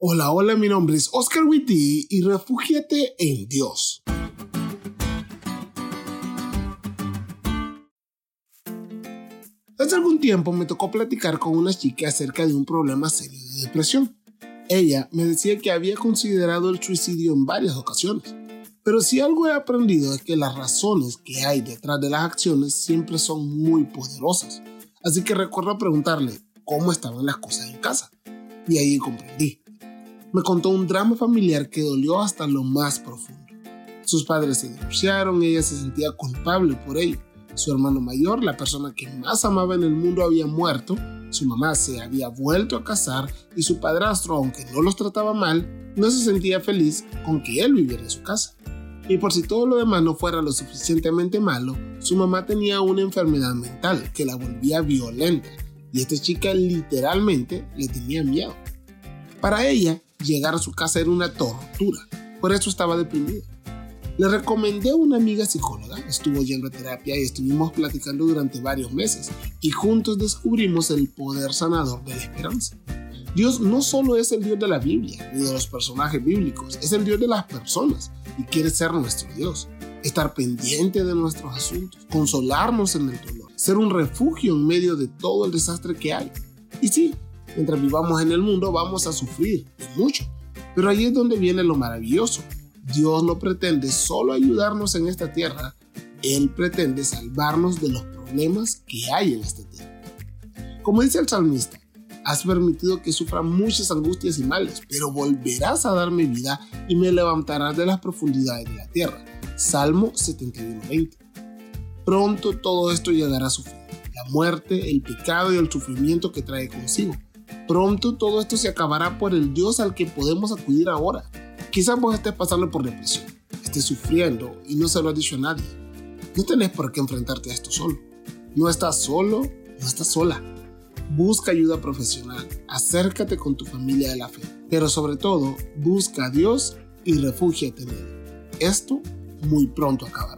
Hola, hola, mi nombre es Oscar Witty y refúgiate en Dios. Hace algún tiempo me tocó platicar con una chica acerca de un problema serio de depresión. Ella me decía que había considerado el suicidio en varias ocasiones, pero si algo he aprendido es que las razones que hay detrás de las acciones siempre son muy poderosas. Así que recuerdo preguntarle cómo estaban las cosas en casa. Y ahí comprendí me contó un drama familiar que dolió hasta lo más profundo. Sus padres se divorciaron, ella se sentía culpable por ello. Su hermano mayor, la persona que más amaba en el mundo, había muerto, su mamá se había vuelto a casar y su padrastro, aunque no los trataba mal, no se sentía feliz con que él viviera en su casa. Y por si todo lo demás no fuera lo suficientemente malo, su mamá tenía una enfermedad mental que la volvía violenta y esta chica literalmente le tenía miedo. Para ella, llegar a su casa era una tortura, por eso estaba deprimida. Le recomendé a una amiga psicóloga, estuvo yendo a terapia y estuvimos platicando durante varios meses y juntos descubrimos el poder sanador de la esperanza. Dios no solo es el Dios de la Biblia ni de los personajes bíblicos, es el Dios de las personas y quiere ser nuestro Dios, estar pendiente de nuestros asuntos, consolarnos en el dolor, ser un refugio en medio de todo el desastre que hay. Y sí, Mientras vivamos en el mundo vamos a sufrir mucho. Pero ahí es donde viene lo maravilloso. Dios no pretende solo ayudarnos en esta tierra, Él pretende salvarnos de los problemas que hay en esta tierra. Como dice el salmista, has permitido que sufra muchas angustias y males, pero volverás a darme vida y me levantarás de las profundidades de la tierra. Salmo 71:20. Pronto todo esto llegará a su fin, la muerte, el pecado y el sufrimiento que trae consigo. Pronto todo esto se acabará por el Dios al que podemos acudir ahora. Quizás vos estés pasando por depresión, estés sufriendo y no se lo has dicho a nadie. No tenés por qué enfrentarte a esto solo. No estás solo, no estás sola. Busca ayuda profesional, acércate con tu familia de la fe, pero sobre todo, busca a Dios y refúgiate en Él. Esto muy pronto acabará.